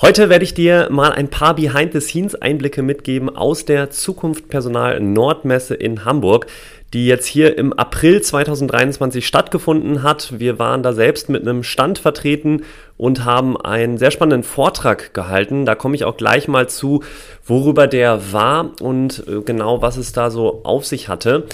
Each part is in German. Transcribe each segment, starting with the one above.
Heute werde ich dir mal ein paar Behind-the-Scenes-Einblicke mitgeben aus der Zukunft Personal Nordmesse in Hamburg, die jetzt hier im April 2023 stattgefunden hat. Wir waren da selbst mit einem Stand vertreten und haben einen sehr spannenden Vortrag gehalten. Da komme ich auch gleich mal zu, worüber der war und äh, genau was es da so auf sich hatte.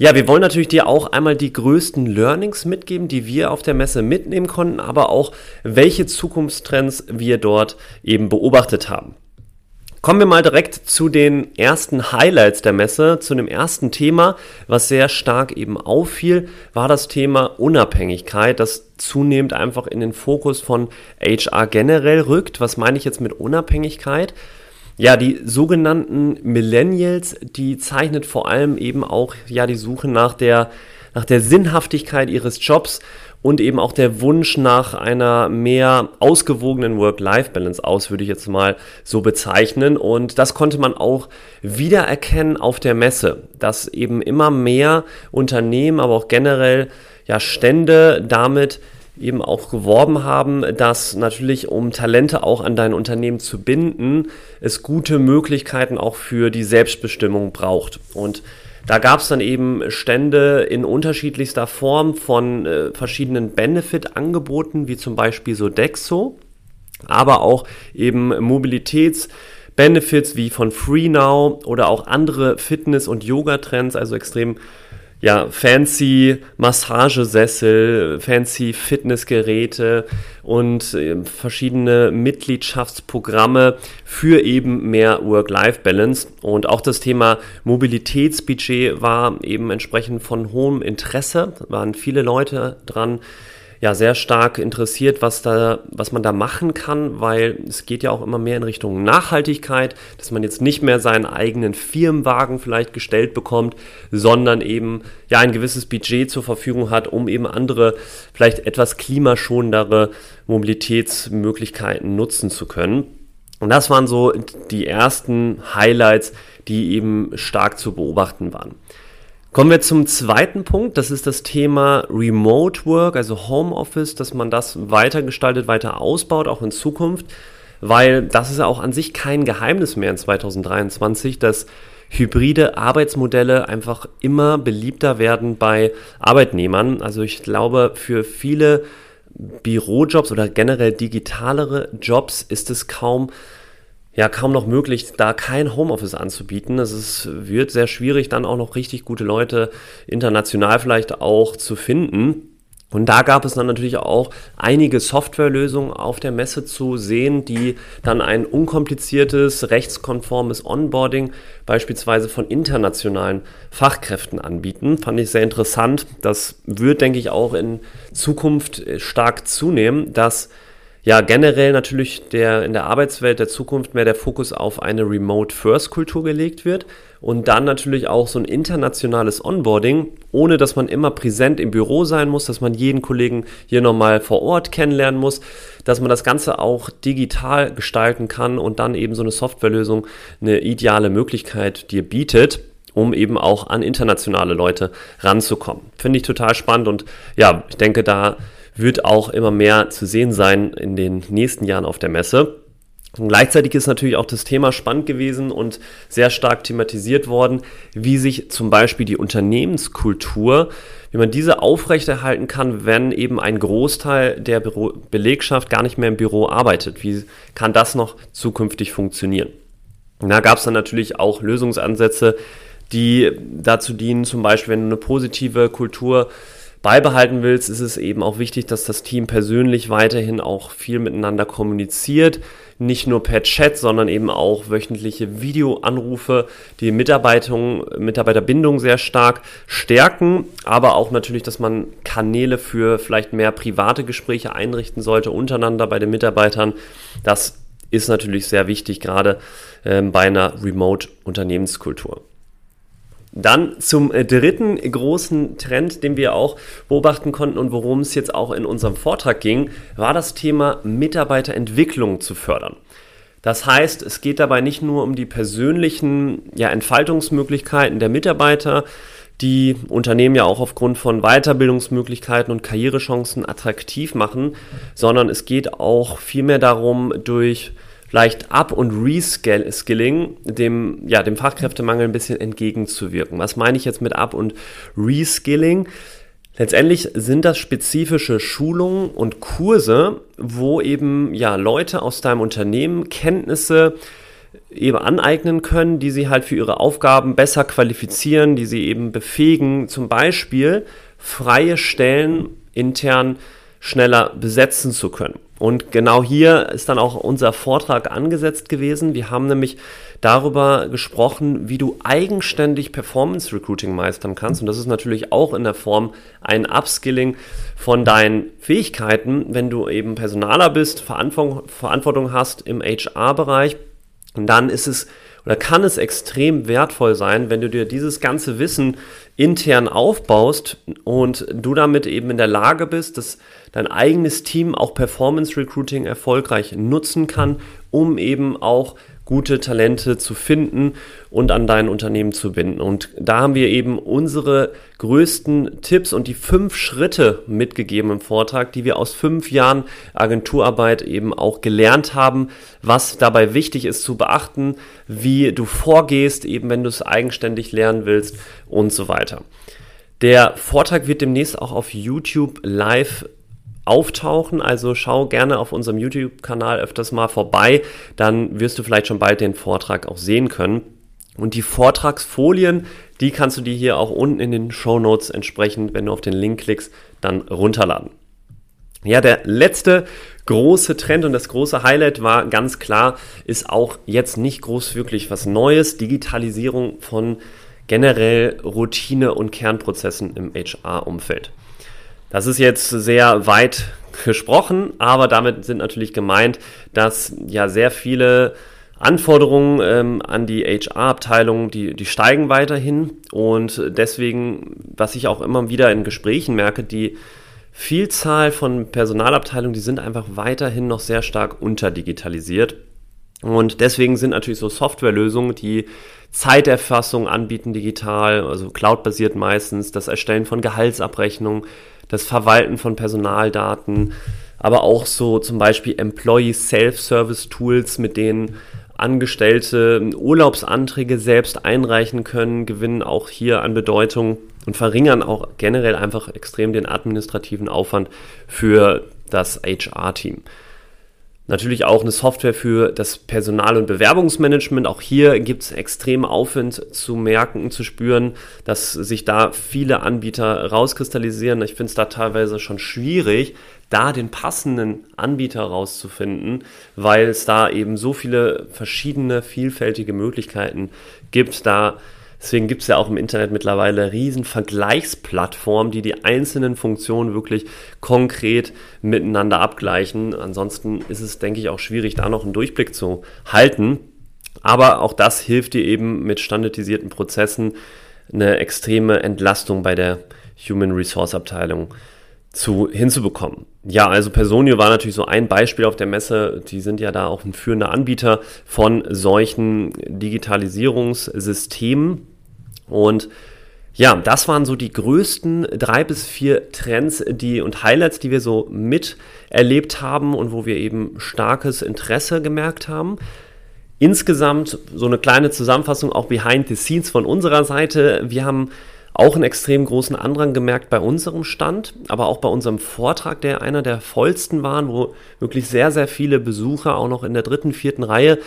Ja, wir wollen natürlich dir auch einmal die größten Learnings mitgeben, die wir auf der Messe mitnehmen konnten, aber auch welche Zukunftstrends wir dort eben beobachtet haben. Kommen wir mal direkt zu den ersten Highlights der Messe, zu dem ersten Thema, was sehr stark eben auffiel, war das Thema Unabhängigkeit, das zunehmend einfach in den Fokus von HR generell rückt. Was meine ich jetzt mit Unabhängigkeit? Ja, die sogenannten Millennials, die zeichnet vor allem eben auch ja die Suche nach der nach der Sinnhaftigkeit ihres Jobs und eben auch der Wunsch nach einer mehr ausgewogenen Work-Life-Balance aus, würde ich jetzt mal so bezeichnen. Und das konnte man auch wiedererkennen auf der Messe, dass eben immer mehr Unternehmen, aber auch generell ja Stände damit eben auch geworben haben, dass natürlich, um Talente auch an dein Unternehmen zu binden, es gute Möglichkeiten auch für die Selbstbestimmung braucht. Und da gab es dann eben Stände in unterschiedlichster Form von äh, verschiedenen Benefit-Angeboten, wie zum Beispiel Sodexo, aber auch eben Mobilitäts- Benefits wie von FreeNow oder auch andere Fitness- und Yoga-Trends, also extrem ja, fancy Massagesessel, fancy Fitnessgeräte und äh, verschiedene Mitgliedschaftsprogramme für eben mehr Work-Life-Balance. Und auch das Thema Mobilitätsbudget war eben entsprechend von hohem Interesse, waren viele Leute dran ja sehr stark interessiert, was da, was man da machen kann, weil es geht ja auch immer mehr in Richtung Nachhaltigkeit, dass man jetzt nicht mehr seinen eigenen Firmenwagen vielleicht gestellt bekommt, sondern eben ja ein gewisses Budget zur Verfügung hat, um eben andere, vielleicht etwas klimaschonendere Mobilitätsmöglichkeiten nutzen zu können. Und das waren so die ersten Highlights, die eben stark zu beobachten waren. Kommen wir zum zweiten Punkt, das ist das Thema Remote Work, also Homeoffice, dass man das weiter gestaltet, weiter ausbaut, auch in Zukunft, weil das ist ja auch an sich kein Geheimnis mehr in 2023, dass hybride Arbeitsmodelle einfach immer beliebter werden bei Arbeitnehmern. Also ich glaube, für viele Bürojobs oder generell digitalere Jobs ist es kaum ja kaum noch möglich, da kein Homeoffice anzubieten. Es ist, wird sehr schwierig, dann auch noch richtig gute Leute international vielleicht auch zu finden. Und da gab es dann natürlich auch einige Softwarelösungen auf der Messe zu sehen, die dann ein unkompliziertes, rechtskonformes Onboarding beispielsweise von internationalen Fachkräften anbieten. Fand ich sehr interessant. Das wird, denke ich, auch in Zukunft stark zunehmen, dass ja, generell natürlich der, in der Arbeitswelt der Zukunft mehr der Fokus auf eine Remote-First-Kultur gelegt wird und dann natürlich auch so ein internationales Onboarding, ohne dass man immer präsent im Büro sein muss, dass man jeden Kollegen hier nochmal vor Ort kennenlernen muss, dass man das Ganze auch digital gestalten kann und dann eben so eine Softwarelösung eine ideale Möglichkeit dir bietet um eben auch an internationale Leute ranzukommen. Finde ich total spannend und ja, ich denke, da wird auch immer mehr zu sehen sein in den nächsten Jahren auf der Messe. Und gleichzeitig ist natürlich auch das Thema spannend gewesen und sehr stark thematisiert worden, wie sich zum Beispiel die Unternehmenskultur, wie man diese aufrechterhalten kann, wenn eben ein Großteil der Büro Belegschaft gar nicht mehr im Büro arbeitet. Wie kann das noch zukünftig funktionieren? Und da gab es dann natürlich auch Lösungsansätze, die dazu dienen, zum Beispiel, wenn eine positive Kultur beibehalten willst, ist es eben auch wichtig, dass das Team persönlich weiterhin auch viel miteinander kommuniziert. Nicht nur per Chat, sondern eben auch wöchentliche Videoanrufe, die Mitarbeiterbindung sehr stark stärken, aber auch natürlich, dass man Kanäle für vielleicht mehr private Gespräche einrichten sollte untereinander bei den Mitarbeitern. Das ist natürlich sehr wichtig, gerade ähm, bei einer Remote-Unternehmenskultur. Dann zum äh, dritten großen Trend, den wir auch beobachten konnten und worum es jetzt auch in unserem Vortrag ging, war das Thema Mitarbeiterentwicklung zu fördern. Das heißt, es geht dabei nicht nur um die persönlichen ja, Entfaltungsmöglichkeiten der Mitarbeiter, die Unternehmen ja auch aufgrund von Weiterbildungsmöglichkeiten und Karrierechancen attraktiv machen, sondern es geht auch vielmehr darum, durch vielleicht Up- und Reskilling dem, ja, dem Fachkräftemangel ein bisschen entgegenzuwirken. Was meine ich jetzt mit Up- und Reskilling? Letztendlich sind das spezifische Schulungen und Kurse, wo eben ja Leute aus deinem Unternehmen Kenntnisse eben aneignen können, die sie halt für ihre Aufgaben besser qualifizieren, die sie eben befähigen, zum Beispiel freie Stellen intern schneller besetzen zu können. Und genau hier ist dann auch unser Vortrag angesetzt gewesen. Wir haben nämlich darüber gesprochen, wie du eigenständig Performance Recruiting meistern kannst. Und das ist natürlich auch in der Form ein Upskilling von deinen Fähigkeiten, wenn du eben Personaler bist, Verantwortung hast im HR-Bereich. dann ist es oder kann es extrem wertvoll sein, wenn du dir dieses ganze Wissen intern aufbaust und du damit eben in der Lage bist, das dein eigenes Team auch Performance Recruiting erfolgreich nutzen kann, um eben auch gute Talente zu finden und an dein Unternehmen zu binden. Und da haben wir eben unsere größten Tipps und die fünf Schritte mitgegeben im Vortrag, die wir aus fünf Jahren Agenturarbeit eben auch gelernt haben, was dabei wichtig ist zu beachten, wie du vorgehst, eben wenn du es eigenständig lernen willst und so weiter. Der Vortrag wird demnächst auch auf YouTube live auftauchen. Also schau gerne auf unserem YouTube-Kanal öfters mal vorbei. Dann wirst du vielleicht schon bald den Vortrag auch sehen können. Und die Vortragsfolien, die kannst du dir hier auch unten in den Show Notes entsprechend, wenn du auf den Link klickst, dann runterladen. Ja, der letzte große Trend und das große Highlight war ganz klar, ist auch jetzt nicht groß wirklich was Neues. Digitalisierung von generell Routine und Kernprozessen im HR-Umfeld. Das ist jetzt sehr weit gesprochen, aber damit sind natürlich gemeint, dass ja sehr viele Anforderungen ähm, an die HR-Abteilung, die, die steigen weiterhin. Und deswegen, was ich auch immer wieder in Gesprächen merke, die Vielzahl von Personalabteilungen, die sind einfach weiterhin noch sehr stark unterdigitalisiert. Und deswegen sind natürlich so Softwarelösungen, die Zeiterfassung anbieten digital, also cloud-basiert meistens, das Erstellen von Gehaltsabrechnungen, das Verwalten von Personaldaten, aber auch so zum Beispiel Employee Self-Service Tools, mit denen Angestellte Urlaubsanträge selbst einreichen können, gewinnen auch hier an Bedeutung und verringern auch generell einfach extrem den administrativen Aufwand für das HR-Team. Natürlich auch eine Software für das Personal- und Bewerbungsmanagement. Auch hier gibt es extrem Aufwand zu merken, zu spüren, dass sich da viele Anbieter rauskristallisieren. Ich finde es da teilweise schon schwierig, da den passenden Anbieter rauszufinden, weil es da eben so viele verschiedene, vielfältige Möglichkeiten gibt, da Deswegen gibt es ja auch im Internet mittlerweile riesen Vergleichsplattformen, die die einzelnen Funktionen wirklich konkret miteinander abgleichen. Ansonsten ist es, denke ich, auch schwierig, da noch einen Durchblick zu halten. Aber auch das hilft dir eben mit standardisierten Prozessen eine extreme Entlastung bei der Human Resource Abteilung zu, hinzubekommen. Ja, also Personio war natürlich so ein Beispiel auf der Messe. Die sind ja da auch ein führender Anbieter von solchen Digitalisierungssystemen. Und ja, das waren so die größten drei bis vier Trends die, und Highlights, die wir so miterlebt haben und wo wir eben starkes Interesse gemerkt haben. Insgesamt so eine kleine Zusammenfassung auch behind the scenes von unserer Seite. Wir haben auch einen extrem großen Andrang gemerkt bei unserem Stand, aber auch bei unserem Vortrag, der einer der vollsten waren, wo wirklich sehr, sehr viele Besucher auch noch in der dritten, vierten Reihe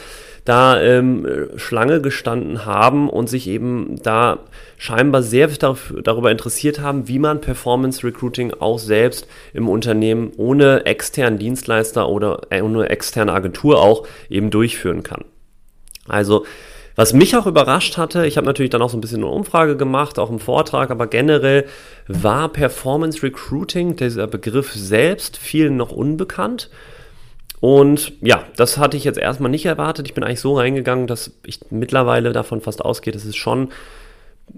da ähm, Schlange gestanden haben und sich eben da scheinbar sehr darüber interessiert haben, wie man Performance Recruiting auch selbst im Unternehmen ohne externen Dienstleister oder äh, ohne externe Agentur auch eben durchführen kann. Also was mich auch überrascht hatte, ich habe natürlich dann auch so ein bisschen eine Umfrage gemacht, auch im Vortrag, aber generell war Performance Recruiting, dieser Begriff selbst, vielen noch unbekannt. Und ja, das hatte ich jetzt erstmal nicht erwartet. Ich bin eigentlich so reingegangen, dass ich mittlerweile davon fast ausgehe, dass es schon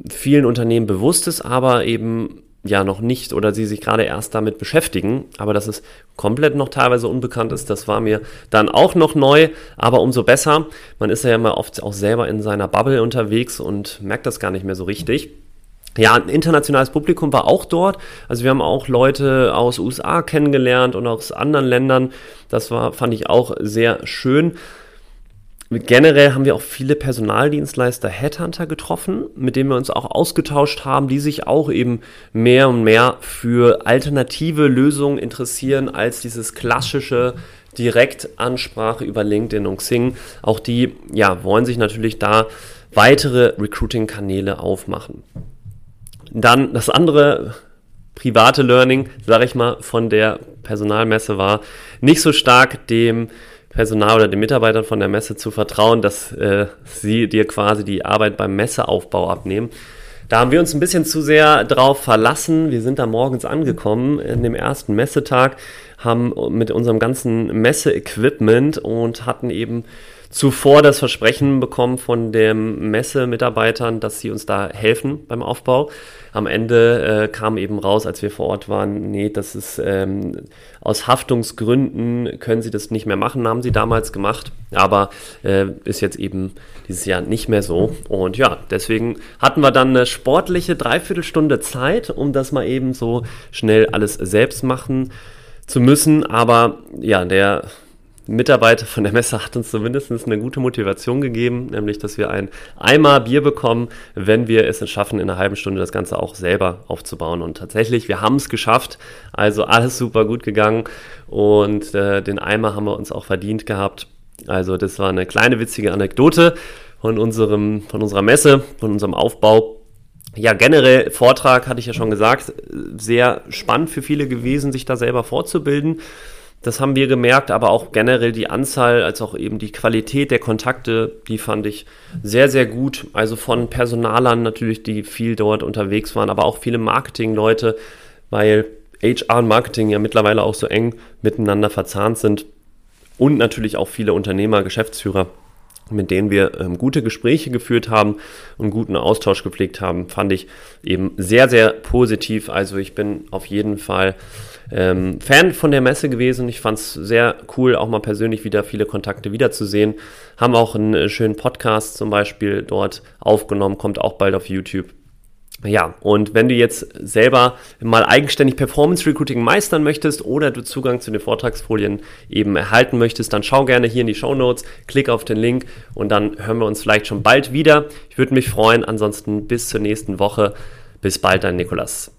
vielen Unternehmen bewusst ist, aber eben ja noch nicht oder sie sich gerade erst damit beschäftigen. Aber dass es komplett noch teilweise unbekannt ist, das war mir dann auch noch neu, aber umso besser. Man ist ja immer oft auch selber in seiner Bubble unterwegs und merkt das gar nicht mehr so richtig. Ja, ein internationales Publikum war auch dort. Also wir haben auch Leute aus USA kennengelernt und aus anderen Ländern. Das war, fand ich auch sehr schön. Generell haben wir auch viele Personaldienstleister, Headhunter getroffen, mit denen wir uns auch ausgetauscht haben, die sich auch eben mehr und mehr für alternative Lösungen interessieren als dieses klassische Direktansprache über LinkedIn und Xing. Auch die ja, wollen sich natürlich da weitere Recruiting-Kanäle aufmachen. Dann das andere private Learning, sage ich mal, von der Personalmesse war nicht so stark dem Personal oder den Mitarbeitern von der Messe zu vertrauen, dass äh, sie dir quasi die Arbeit beim Messeaufbau abnehmen. Da haben wir uns ein bisschen zu sehr drauf verlassen. Wir sind da morgens angekommen in dem ersten Messetag, haben mit unserem ganzen Messe-Equipment und hatten eben zuvor das Versprechen bekommen von den Messe-Mitarbeitern, dass sie uns da helfen beim Aufbau. Am Ende äh, kam eben raus, als wir vor Ort waren, nee, das ist ähm, aus Haftungsgründen können sie das nicht mehr machen, haben sie damals gemacht, aber äh, ist jetzt eben dieses Jahr nicht mehr so. Und ja, deswegen hatten wir dann eine sportliche Dreiviertelstunde Zeit, um das mal eben so schnell alles selbst machen zu müssen. Aber ja, der Mitarbeiter von der Messe hat uns zumindest eine gute Motivation gegeben, nämlich dass wir ein Eimer Bier bekommen, wenn wir es schaffen, in einer halben Stunde das Ganze auch selber aufzubauen. Und tatsächlich, wir haben es geschafft. Also alles super gut gegangen und äh, den Eimer haben wir uns auch verdient gehabt. Also das war eine kleine witzige Anekdote von, unserem, von unserer Messe, von unserem Aufbau. Ja, generell Vortrag hatte ich ja schon gesagt, sehr spannend für viele gewesen, sich da selber vorzubilden. Das haben wir gemerkt, aber auch generell die Anzahl als auch eben die Qualität der Kontakte, die fand ich sehr, sehr gut. Also von Personalern natürlich, die viel dort unterwegs waren, aber auch viele Marketingleute, weil HR und Marketing ja mittlerweile auch so eng miteinander verzahnt sind. Und natürlich auch viele Unternehmer, Geschäftsführer, mit denen wir ähm, gute Gespräche geführt haben und guten Austausch gepflegt haben, fand ich eben sehr, sehr positiv. Also ich bin auf jeden Fall ähm, Fan von der Messe gewesen. Ich fand es sehr cool, auch mal persönlich wieder viele Kontakte wiederzusehen. Haben auch einen äh, schönen Podcast zum Beispiel dort aufgenommen, kommt auch bald auf YouTube. Ja, und wenn du jetzt selber mal eigenständig Performance Recruiting meistern möchtest oder du Zugang zu den Vortragsfolien eben erhalten möchtest, dann schau gerne hier in die Show Notes, klick auf den Link und dann hören wir uns vielleicht schon bald wieder. Ich würde mich freuen. Ansonsten bis zur nächsten Woche. Bis bald, dein Nikolas.